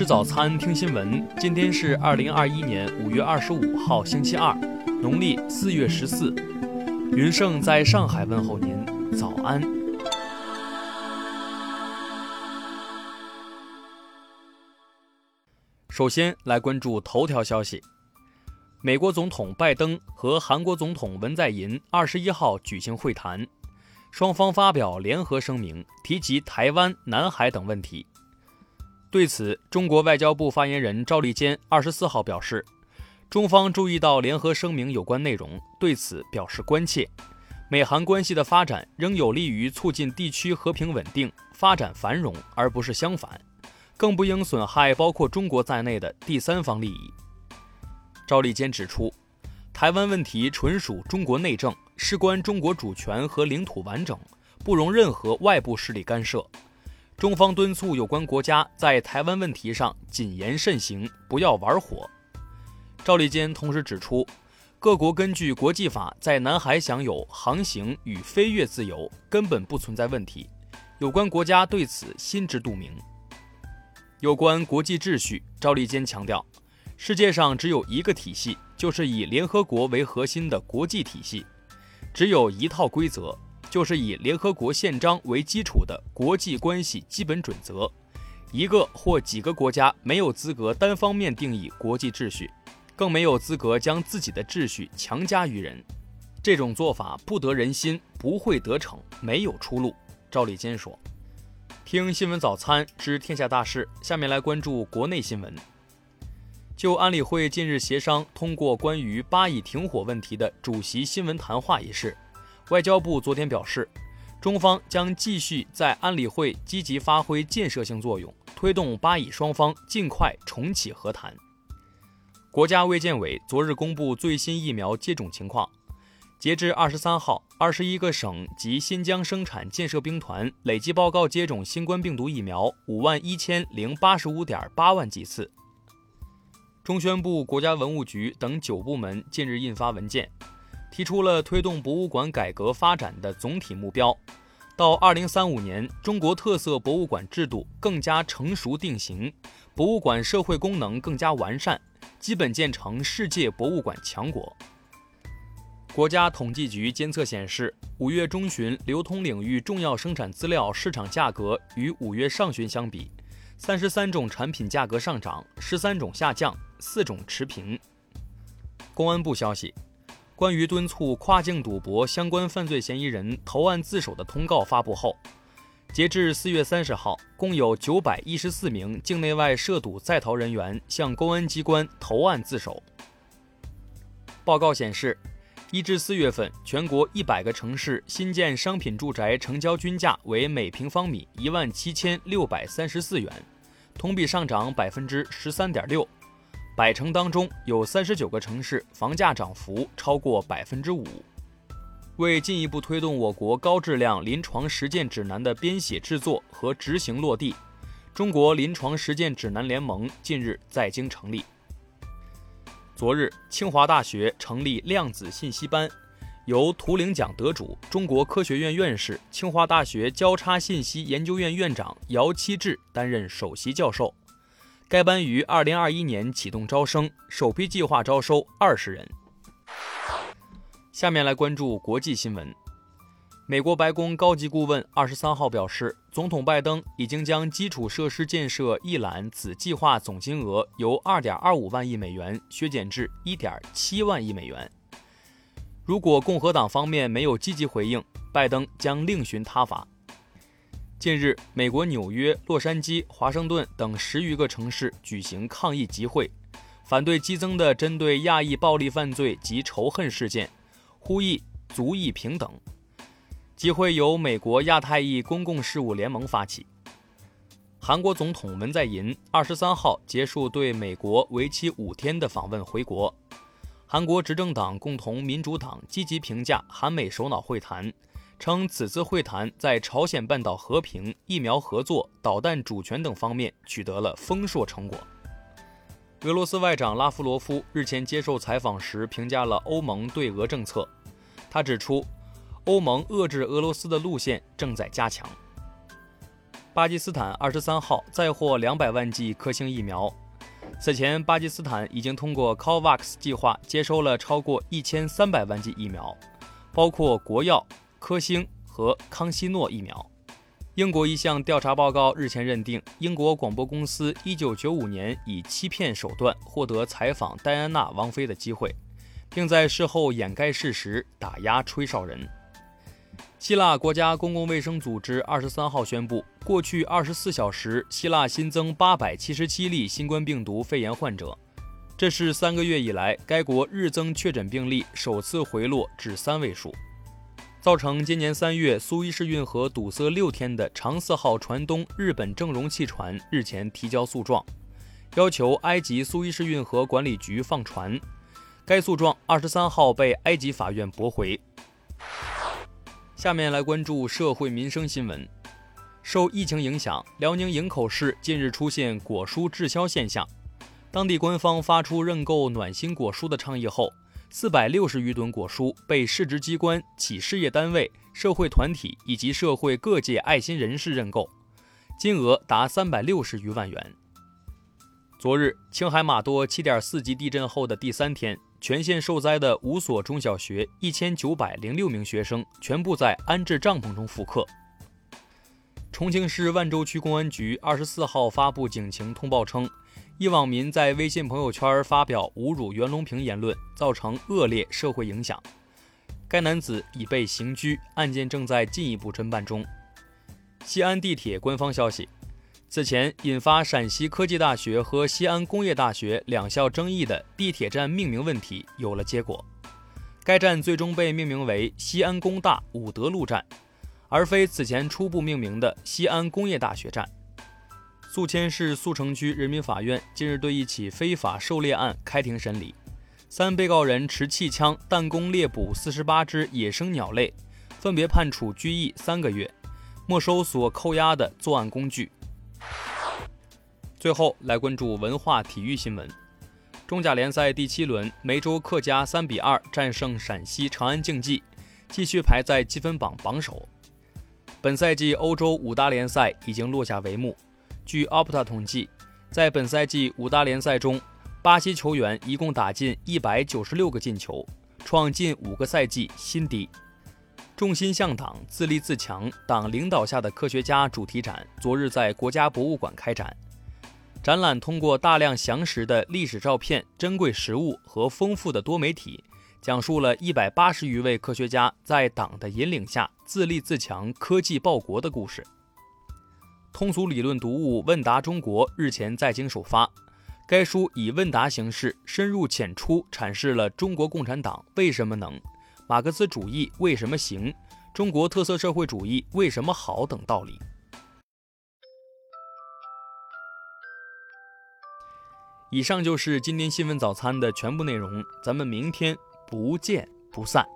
吃早餐，听新闻。今天是二零二一年五月二十五号，星期二，农历四月十四。云盛在上海问候您，早安。首先来关注头条消息：美国总统拜登和韩国总统文在寅二十一号举行会谈，双方发表联合声明，提及台湾、南海等问题。对此，中国外交部发言人赵立坚二十四号表示，中方注意到联合声明有关内容，对此表示关切。美韩关系的发展仍有利于促进地区和平稳定、发展繁荣，而不是相反，更不应损害包括中国在内的第三方利益。赵立坚指出，台湾问题纯属中国内政，事关中国主权和领土完整，不容任何外部势力干涉。中方敦促有关国家在台湾问题上谨言慎行，不要玩火。赵立坚同时指出，各国根据国际法在南海享有航行与飞越自由，根本不存在问题。有关国家对此心知肚明。有关国际秩序，赵立坚强调，世界上只有一个体系，就是以联合国为核心的国际体系，只有一套规则。就是以联合国宪章为基础的国际关系基本准则，一个或几个国家没有资格单方面定义国际秩序，更没有资格将自己的秩序强加于人。这种做法不得人心，不会得逞，没有出路。赵立坚说：“听新闻早餐知天下大事，下面来关注国内新闻。就安理会近日协商通过关于巴以停火问题的主席新闻谈话一事。”外交部昨天表示，中方将继续在安理会积极发挥建设性作用，推动巴以双方尽快重启和谈。国家卫健委昨日公布最新疫苗接种情况，截至二十三号，二十一个省及新疆生产建设兵团累计报告接种新冠病毒疫苗五万一千零八十五点八万剂次。中宣部、国家文物局等九部门近日印发文件。提出了推动博物馆改革发展的总体目标，到二零三五年，中国特色博物馆制度更加成熟定型，博物馆社会功能更加完善，基本建成世界博物馆强国。国家统计局监测显示，五月中旬流通领域重要生产资料市场价格与五月上旬相比，三十三种产品价格上涨，十三种下降，四种持平。公安部消息。关于敦促跨境赌博相关犯罪嫌疑人投案自首的通告发布后，截至四月三十号，共有九百一十四名境内外涉赌在逃人员向公安机关投案自首。报告显示，一至四月份，全国一百个城市新建商品住宅成交均价为每平方米一万七千六百三十四元，同比上涨百分之十三点六。百城当中有三十九个城市房价涨幅超过百分之五。为进一步推动我国高质量临床实践指南的编写制作和执行落地，中国临床实践指南联盟近日在京成立。昨日，清华大学成立量子信息班，由图灵奖得主、中国科学院院士、清华大学交叉信息研究院院长姚期智担任首席教授。该班于二零二一年启动招生，首批计划招收二十人。下面来关注国际新闻。美国白宫高级顾问二十三号表示，总统拜登已经将基础设施建设一揽子计划总金额由二点二五万亿美元削减至一点七万亿美元。如果共和党方面没有积极回应，拜登将另寻他法。近日，美国纽约、洛杉矶、华盛顿等十余个城市举行抗议集会，反对激增的针对亚裔暴力犯罪及仇恨事件，呼吁族裔平等。集会由美国亚太裔公共事务联盟发起。韩国总统文在寅二十三号结束对美国为期五天的访问回国。韩国执政党共同民主党积极评价韩美首脑会谈。称此次会谈在朝鲜半岛和平、疫苗合作、导弹主权等方面取得了丰硕成果。俄罗斯外长拉夫罗夫日前接受采访时评价了欧盟对俄政策，他指出，欧盟遏制俄罗斯的路线正在加强。巴基斯坦二十三号再获两百万剂科兴疫苗。此前，巴基斯坦已经通过 COVAX 计划接收了超过一千三百万剂疫苗，包括国药、科兴和康希诺疫苗。英国一项调查报告日前认定，英国广播公司1995年以欺骗手段获得采访戴安娜王妃的机会，并在事后掩盖事实，打压吹哨人。希腊国家公共卫生组织二十三号宣布，过去二十四小时，希腊新增八百七十七例新冠病毒肺炎患者，这是三个月以来该国日增确诊病例首次回落至三位数。造成今年三月苏伊士运河堵塞六天的长四号船东日本正容汽船日前提交诉状，要求埃及苏伊士运河管理局放船。该诉状二十三号被埃及法院驳回。下面来关注社会民生新闻。受疫情影响，辽宁营口市近日出现果蔬滞销现象。当地官方发出认购暖心果蔬的倡议后，四百六十余吨果蔬被市直机关、企事业单位、社会团体以及社会各界爱心人士认购，金额达三百六十余万元。昨日，青海玛多七点四级地震后的第三天。全县受灾的五所中小学一千九百零六名学生全部在安置帐篷中复课。重庆市万州区公安局二十四号发布警情通报称，一网民在微信朋友圈发表侮辱袁隆平言论，造成恶劣社会影响。该男子已被刑拘，案件正在进一步侦办中。西安地铁官方消息。此前引发陕西科技大学和西安工业大学两校争议的地铁站命名问题有了结果，该站最终被命名为西安工大武德路站，而非此前初步命名的西安工业大学站。宿迁市宿城区人民法院近日对一起非法狩猎案开庭审理，三被告人持气枪弹弓猎捕四十八只野生鸟类，分别判处拘役三个月，没收所扣押的作案工具。最后来关注文化体育新闻。中甲联赛第七轮，梅州客家三比二战胜陕西长安竞技，继续排在积分榜榜首。本赛季欧洲五大联赛已经落下帷幕。据 Opta 统计，在本赛季五大联赛中，巴西球员一共打进一百九十六个进球，创近五个赛季新低。重心向党，自立自强，党领导下的科学家主题展昨日在国家博物馆开展。展览通过大量详实的历史照片、珍贵实物和丰富的多媒体，讲述了一百八十余位科学家在党的引领下自立自强、科技报国的故事。通俗理论读物《问答中国》日前在京首发，该书以问答形式深入浅出阐释了中国共产党为什么能、马克思主义为什么行、中国特色社会主义为什么好等道理。以上就是今天新闻早餐的全部内容，咱们明天不见不散。